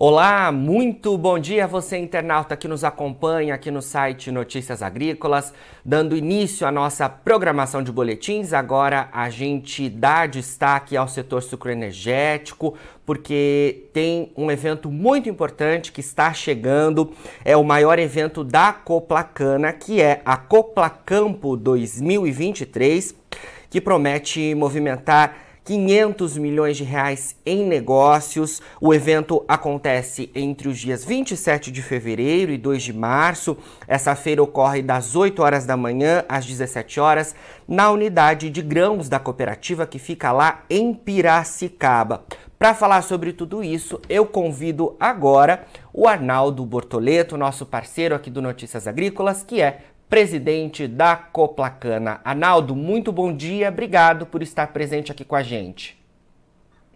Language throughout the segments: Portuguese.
Olá, muito bom dia você internauta que nos acompanha aqui no site Notícias Agrícolas, dando início à nossa programação de boletins. Agora a gente dá destaque ao setor sucroenergético, porque tem um evento muito importante que está chegando, é o maior evento da Coplacana, que é a Coplacampo 2023, que promete movimentar 500 milhões de reais em negócios. O evento acontece entre os dias 27 de fevereiro e 2 de março. Essa feira ocorre das 8 horas da manhã às 17 horas na unidade de grãos da cooperativa que fica lá em Piracicaba. Para falar sobre tudo isso, eu convido agora o Arnaldo Bortoleto, nosso parceiro aqui do Notícias Agrícolas, que é presidente da Coplacana. Arnaldo, muito bom dia, obrigado por estar presente aqui com a gente.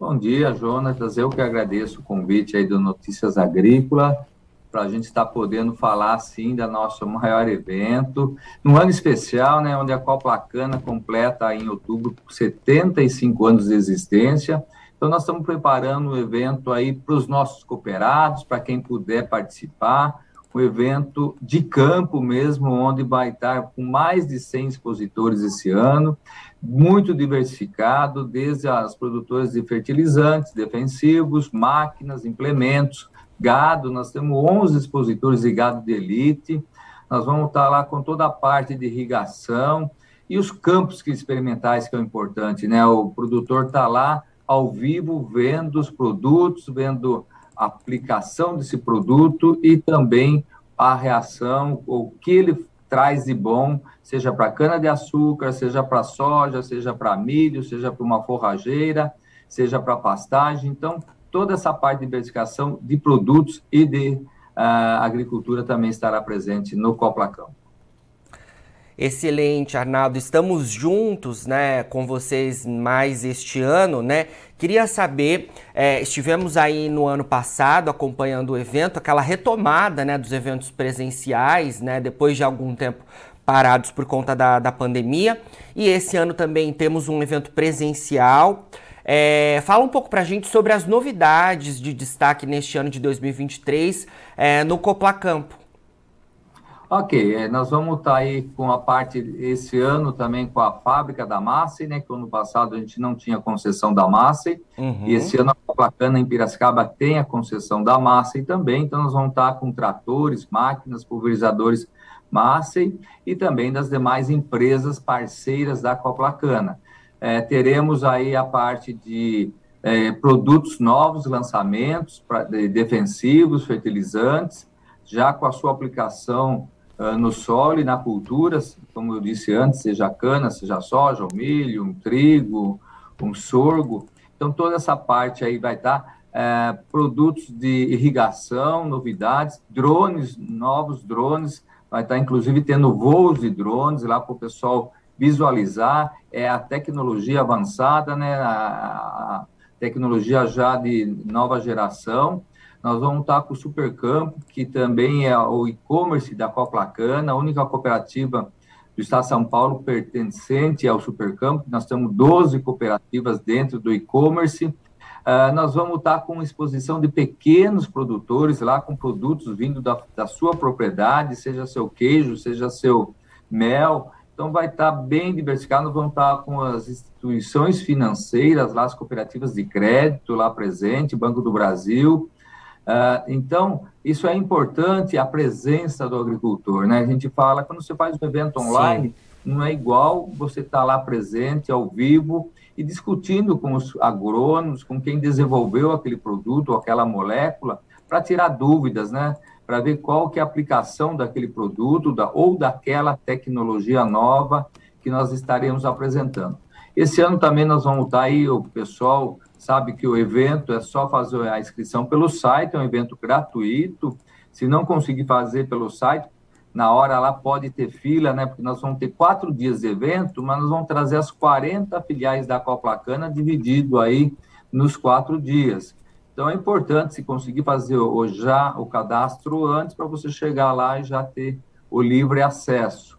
Bom dia, Jonatas. Eu que agradeço o convite aí do Notícias Agrícola para a gente estar podendo falar assim da nosso maior evento, num ano especial, né, onde a Coplacana completa em outubro 75 anos de existência. Então nós estamos preparando um evento aí para os nossos cooperados, para quem puder participar um evento de campo mesmo, onde vai estar com mais de 100 expositores esse ano, muito diversificado, desde as produtoras de fertilizantes, defensivos, máquinas, implementos, gado, nós temos 11 expositores de gado de elite, nós vamos estar lá com toda a parte de irrigação e os campos experimentais que é o importante, né? O produtor está lá ao vivo vendo os produtos, vendo aplicação desse produto e também a reação, o que ele traz de bom, seja para cana-de-açúcar, seja para soja, seja para milho, seja para uma forrageira, seja para pastagem. Então, toda essa parte de diversificação de produtos e de uh, agricultura também estará presente no Coplacão. Excelente, Arnaldo. Estamos juntos, né, com vocês mais este ano, né? Queria saber, é, estivemos aí no ano passado acompanhando o evento, aquela retomada, né, dos eventos presenciais, né, depois de algum tempo parados por conta da, da pandemia. E esse ano também temos um evento presencial. É, fala um pouco para a gente sobre as novidades de destaque neste ano de 2023 é, no Coplacampo. Ok, é, nós vamos estar tá aí com a parte, esse ano também com a fábrica da Massa, né, que ano passado a gente não tinha concessão da Massa, uhum. e esse ano a Placana em Piracicaba tem a concessão da Massa também, então nós vamos estar tá com tratores, máquinas, pulverizadores Massa e também das demais empresas parceiras da Coplacana. É, teremos aí a parte de é, produtos novos, lançamentos pra, de defensivos, fertilizantes, já com a sua aplicação uh, no solo e na cultura, como eu disse antes, seja cana, seja soja, um milho, um trigo, um sorgo. Então, toda essa parte aí vai estar uh, produtos de irrigação, novidades, drones, novos drones, vai estar inclusive tendo voos de drones lá para o pessoal visualizar, é a tecnologia avançada, né, a, a tecnologia já de nova geração, nós vamos estar com o Supercampo, que também é o e-commerce da Coplacana, a única cooperativa do Estado de São Paulo pertencente ao Supercampo. Nós temos 12 cooperativas dentro do e-commerce. Uh, nós vamos estar com exposição de pequenos produtores lá, com produtos vindo da, da sua propriedade, seja seu queijo, seja seu mel. Então, vai estar bem diversificado. Nós vamos estar com as instituições financeiras, lá, as cooperativas de crédito lá presente, Banco do Brasil, então, isso é importante, a presença do agricultor, né? A gente fala, quando você faz um evento online, Sim. não é igual você estar tá lá presente, ao vivo, e discutindo com os agrônomos, com quem desenvolveu aquele produto ou aquela molécula, para tirar dúvidas, né? Para ver qual que é a aplicação daquele produto da, ou daquela tecnologia nova que nós estaremos apresentando. Esse ano também nós vamos estar tá aí, o pessoal sabe que o evento é só fazer a inscrição pelo site, é um evento gratuito. Se não conseguir fazer pelo site, na hora lá pode ter fila, né? Porque nós vamos ter quatro dias de evento, mas nós vamos trazer as 40 filiais da Coplacana dividido aí nos quatro dias. Então é importante se conseguir fazer o, já o cadastro antes para você chegar lá e já ter o livre acesso.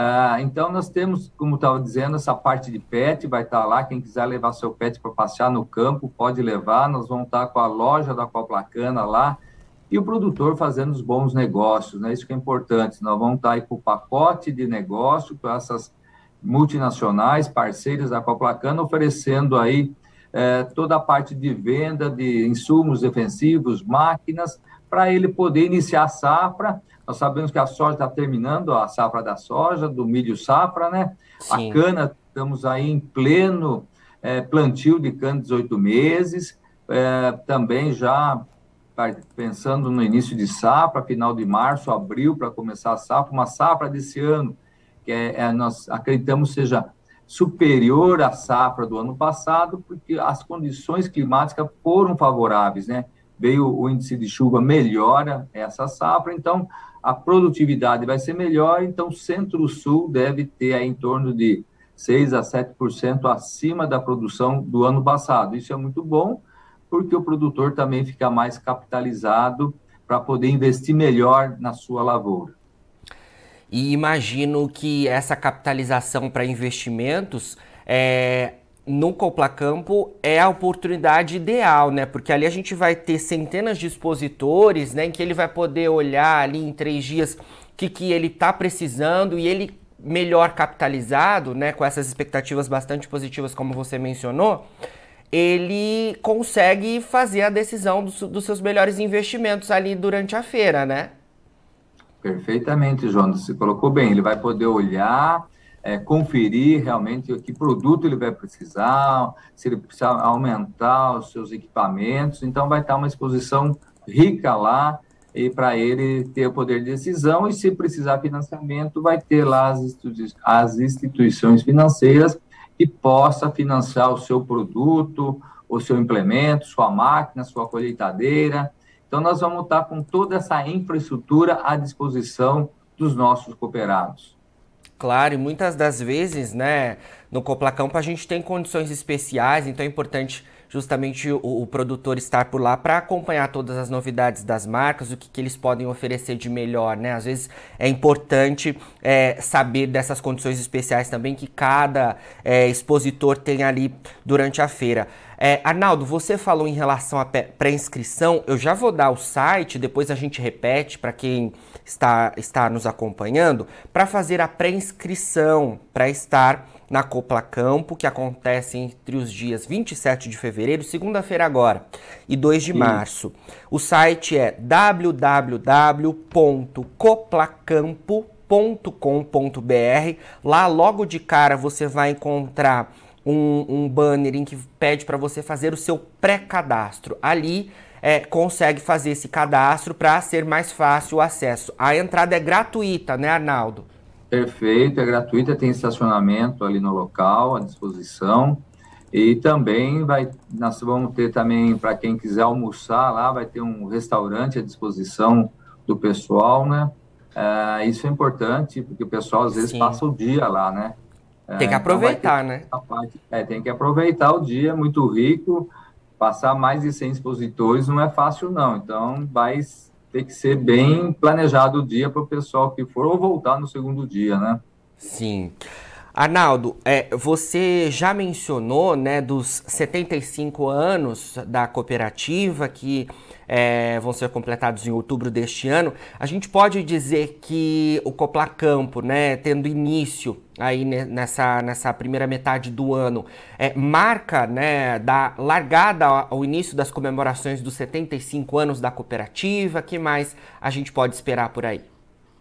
Ah, então, nós temos, como estava dizendo, essa parte de pet, vai estar lá, quem quiser levar seu pet para passear no campo, pode levar, nós vamos estar com a loja da Coplacana lá, e o produtor fazendo os bons negócios, né? Isso que é importante. Nós vamos estar aí com o pacote de negócio com essas multinacionais, parceiras da Coplacana, oferecendo aí é, toda a parte de venda de insumos defensivos, máquinas, para ele poder iniciar a safra. Nós sabemos que a soja está terminando, a safra da soja, do milho safra, né? Sim. A cana, estamos aí em pleno é, plantio de cana 18 meses, é, também já pensando no início de safra, final de março, abril, para começar a safra, uma safra desse ano, que é, é, nós acreditamos seja superior à safra do ano passado, porque as condições climáticas foram favoráveis, né? Veio o índice de chuva, melhora essa safra, então a produtividade vai ser melhor, então Centro-Sul deve ter aí em torno de 6 a 7% acima da produção do ano passado. Isso é muito bom, porque o produtor também fica mais capitalizado para poder investir melhor na sua lavoura. E imagino que essa capitalização para investimentos é, no Coplacampo é a oportunidade ideal, né? Porque ali a gente vai ter centenas de expositores, né? Em que ele vai poder olhar ali em três dias o que, que ele está precisando e ele melhor capitalizado, né? Com essas expectativas bastante positivas, como você mencionou, ele consegue fazer a decisão dos, dos seus melhores investimentos ali durante a feira, né? Perfeitamente, Jonas, você colocou bem. Ele vai poder olhar, é, conferir realmente que produto ele vai precisar, se ele precisa aumentar os seus equipamentos. Então, vai estar uma exposição rica lá e para ele ter o poder de decisão. E se precisar financiamento, vai ter lá as, as instituições financeiras que possa financiar o seu produto, o seu implemento, sua máquina, sua colheitadeira. Então, nós vamos estar com toda essa infraestrutura à disposição dos nossos cooperados. Claro, e muitas das vezes, né, no Coplacampo a gente tem condições especiais, então é importante justamente o, o produtor estar por lá para acompanhar todas as novidades das marcas, o que, que, eles podem oferecer de melhor, né? Às vezes é importante é, saber dessas condições especiais também que cada é, expositor tem ali durante a feira. É, Arnaldo, você falou em relação à pré-inscrição, eu já vou dar o site, depois a gente repete para quem está, está nos acompanhando, para fazer a pré-inscrição, para estar na Copla Campo, que acontece entre os dias 27 de fevereiro, segunda-feira agora, e 2 de Sim. março. O site é www.coplacampo.com.br. Lá, logo de cara, você vai encontrar um, um banner em que pede para você fazer o seu pré-cadastro. Ali é, consegue fazer esse cadastro para ser mais fácil o acesso. A entrada é gratuita, né, Arnaldo? Perfeito, é gratuita, tem estacionamento ali no local, à disposição. E também vai, nós vamos ter também, para quem quiser almoçar lá, vai ter um restaurante à disposição do pessoal, né? É, isso é importante, porque o pessoal às vezes Sim. passa o dia lá, né? É, tem que então aproveitar, então né? Parte, é, tem que aproveitar o dia, muito rico. Passar mais de 100 expositores não é fácil, não. Então, vai ter que ser bem planejado o dia para o pessoal que for ou voltar no segundo dia, né? Sim. Arnaldo, é, você já mencionou né, dos 75 anos da cooperativa que é, vão ser completados em outubro deste ano. A gente pode dizer que o Coplar Campo, né, tendo início aí nessa, nessa primeira metade do ano, é, marca né, da largada ao início das comemorações dos 75 anos da cooperativa. que mais a gente pode esperar por aí?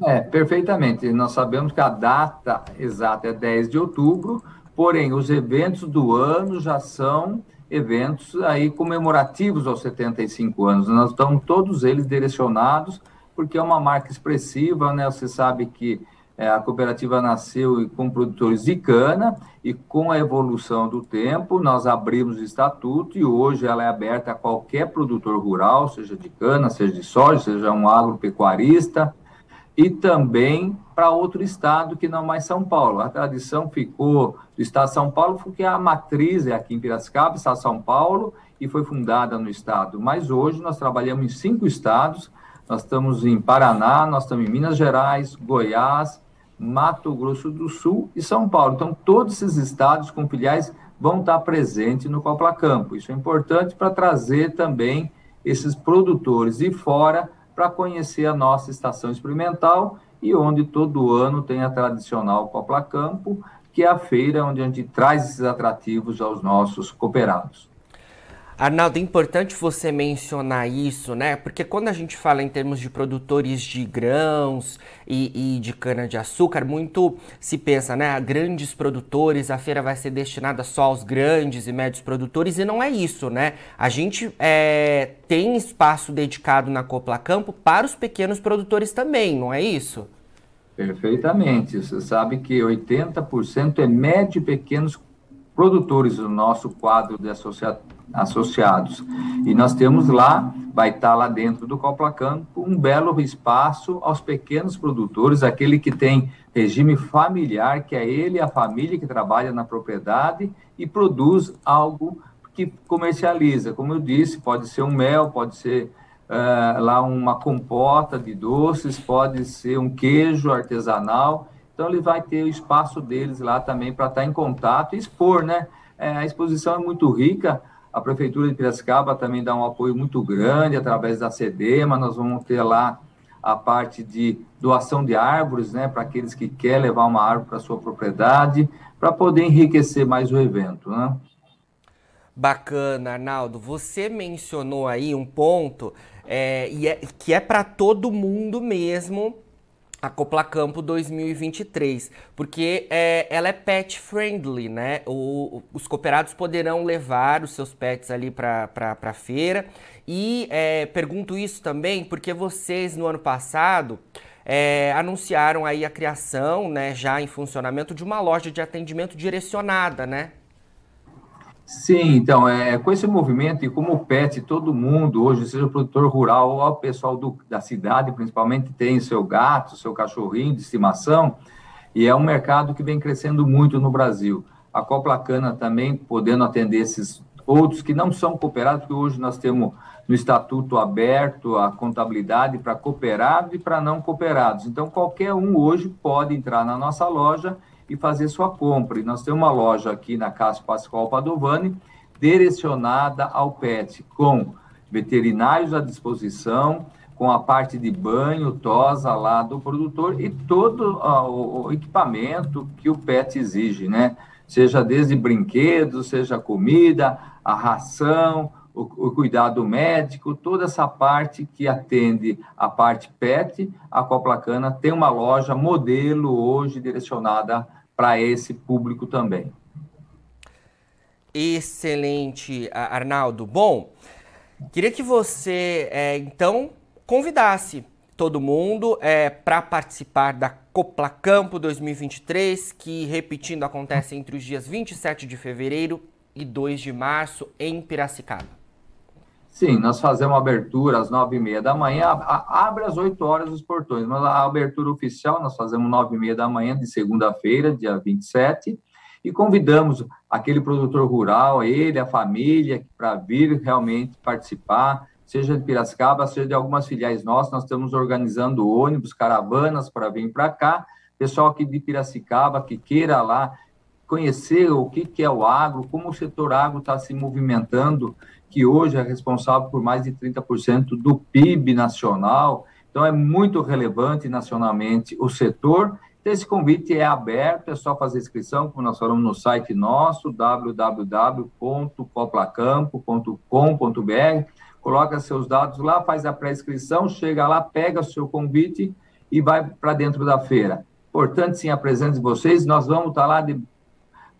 É, perfeitamente. Nós sabemos que a data exata é 10 de outubro, porém, os eventos do ano já são eventos aí comemorativos aos 75 anos. Nós estamos todos eles direcionados, porque é uma marca expressiva, né? Você sabe que é, a cooperativa nasceu com produtores de cana e com a evolução do tempo, nós abrimos o estatuto e hoje ela é aberta a qualquer produtor rural, seja de cana, seja de soja, seja um agropecuarista, e também para outro estado que não mais São Paulo. A tradição ficou do estado de São Paulo, porque a matriz é aqui em Piracicaba, estado São Paulo, e foi fundada no estado. Mas hoje nós trabalhamos em cinco estados, nós estamos em Paraná, nós estamos em Minas Gerais, Goiás, Mato Grosso do Sul e São Paulo. Então, todos esses estados com filiais vão estar presentes no Copla Campo. Isso é importante para trazer também esses produtores de fora para conhecer a nossa estação experimental e onde todo ano tem a tradicional Copla Campo, que é a feira onde a gente traz esses atrativos aos nossos cooperados. Arnaldo, é importante você mencionar isso, né? Porque quando a gente fala em termos de produtores de grãos e, e de cana-de-açúcar, muito se pensa, né? Grandes produtores, a feira vai ser destinada só aos grandes e médios produtores, e não é isso, né? A gente é, tem espaço dedicado na Copla Campo para os pequenos produtores também, não é isso? Perfeitamente. Você sabe que 80% é médio e pequenos produtores do nosso quadro de associados associados. E nós temos lá, vai estar lá dentro do Copla Campo, um belo espaço aos pequenos produtores, aquele que tem regime familiar, que é ele, a família que trabalha na propriedade e produz algo que comercializa. Como eu disse, pode ser um mel, pode ser uh, lá uma compota de doces, pode ser um queijo artesanal. Então, ele vai ter o espaço deles lá também para estar em contato e expor, né? É, a exposição é muito rica, a Prefeitura de Piracicaba também dá um apoio muito grande através da CEDEMA. Nós vamos ter lá a parte de doação de árvores, né, para aqueles que querem levar uma árvore para sua propriedade, para poder enriquecer mais o evento, né? Bacana, Arnaldo. Você mencionou aí um ponto é, é, que é para todo mundo mesmo a Copla Campo 2023, porque é, ela é pet friendly, né? O, os cooperados poderão levar os seus pets ali para a feira. E é, pergunto isso também porque vocês no ano passado é, anunciaram aí a criação, né, já em funcionamento, de uma loja de atendimento direcionada, né? Sim, então, é, com esse movimento e como o PET, todo mundo hoje, seja o produtor rural ou o pessoal do, da cidade, principalmente, tem seu gato, seu cachorrinho de estimação, e é um mercado que vem crescendo muito no Brasil. A Copla Cana também podendo atender esses outros que não são cooperados, porque hoje nós temos no estatuto aberto a contabilidade para cooperados e para não cooperados. Então, qualquer um hoje pode entrar na nossa loja e fazer sua compra. E nós temos uma loja aqui na Casa Pascoal Padovani, direcionada ao PET, com veterinários à disposição, com a parte de banho, tosa lá do produtor e todo uh, o equipamento que o PET exige, né? Seja desde brinquedos, seja comida, a ração, o, o, cuidado médico, toda essa parte que atende a parte PET, a Coplacana tem uma loja modelo hoje direcionada para esse público também. Excelente, Arnaldo. Bom, queria que você, é, então, convidasse todo mundo é, para participar da Copla Campo 2023, que, repetindo, acontece entre os dias 27 de fevereiro e 2 de março em Piracicaba. Sim, nós fazemos abertura às nove e meia da manhã, abre às oito horas os portões, mas a abertura oficial nós fazemos nove e meia da manhã de segunda-feira, dia 27, e convidamos aquele produtor rural, ele, a família, para vir realmente participar, seja de Piracicaba, seja de algumas filiais nossas, nós estamos organizando ônibus, caravanas para vir para cá, pessoal aqui de Piracicaba que queira lá conhecer o que, que é o agro, como o setor agro está se movimentando, que hoje é responsável por mais de 30% do PIB nacional. Então, é muito relevante nacionalmente o setor. Então, esse convite é aberto, é só fazer inscrição, como nós falamos no site nosso, www.coplacampo.com.br. Coloca seus dados lá, faz a pré-inscrição, chega lá, pega o seu convite e vai para dentro da feira. Importante, sim, a presença de vocês. Nós vamos estar lá de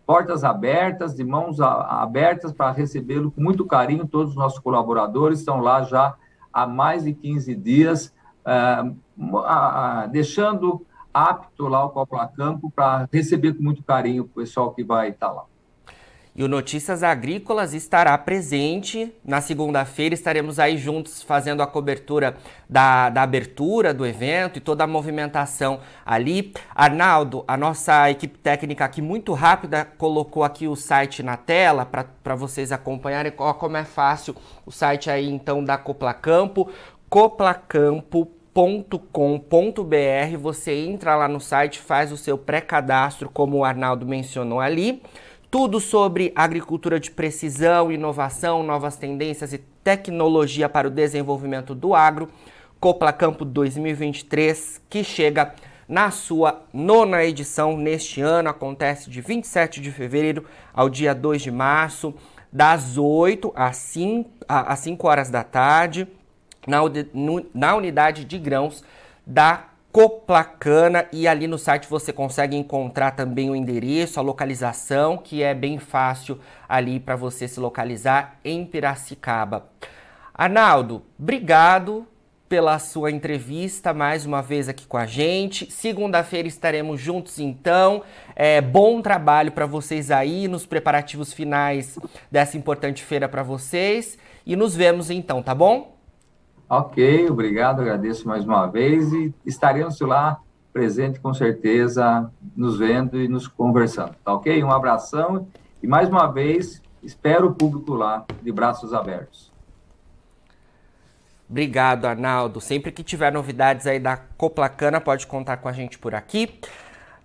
portas abertas, de mãos abertas para recebê-lo com muito carinho. Todos os nossos colaboradores estão lá já há mais de 15 dias, é, deixando apto lá o Copla Campo para receber com muito carinho o pessoal que vai estar lá. E o Notícias Agrícolas estará presente na segunda-feira. Estaremos aí juntos fazendo a cobertura da, da abertura do evento e toda a movimentação ali. Arnaldo, a nossa equipe técnica aqui muito rápida colocou aqui o site na tela para vocês acompanharem. Olha como é fácil o site aí então da Coplacampo, coplacampo.com.br Você entra lá no site, faz o seu pré-cadastro, como o Arnaldo mencionou ali. Tudo sobre agricultura de precisão, inovação, novas tendências e tecnologia para o desenvolvimento do agro. Copla Campo 2023, que chega na sua nona edição neste ano. Acontece de 27 de fevereiro ao dia 2 de março, das 8 às 5, às 5 horas da tarde, na, na unidade de grãos da Coplacana. E ali no site você consegue encontrar também o endereço, a localização, que é bem fácil ali para você se localizar em Piracicaba. Arnaldo, obrigado pela sua entrevista mais uma vez aqui com a gente. Segunda-feira estaremos juntos então. É, bom trabalho para vocês aí nos preparativos finais dessa importante feira para vocês e nos vemos então, tá bom? Ok, obrigado, agradeço mais uma vez e estaremos lá presente com certeza, nos vendo e nos conversando, tá ok? Um abração e mais uma vez espero o público lá de braços abertos. Obrigado, Arnaldo. Sempre que tiver novidades aí da Coplacana, pode contar com a gente por aqui.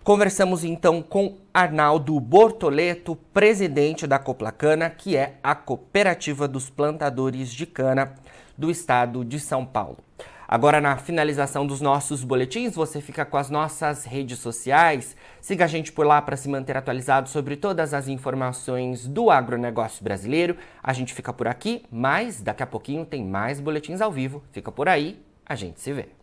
Conversamos então com Arnaldo Bortoleto, presidente da Coplacana, que é a cooperativa dos plantadores de cana do estado de São Paulo. Agora, na finalização dos nossos boletins, você fica com as nossas redes sociais. Siga a gente por lá para se manter atualizado sobre todas as informações do agronegócio brasileiro. A gente fica por aqui, mas daqui a pouquinho tem mais boletins ao vivo. Fica por aí, a gente se vê.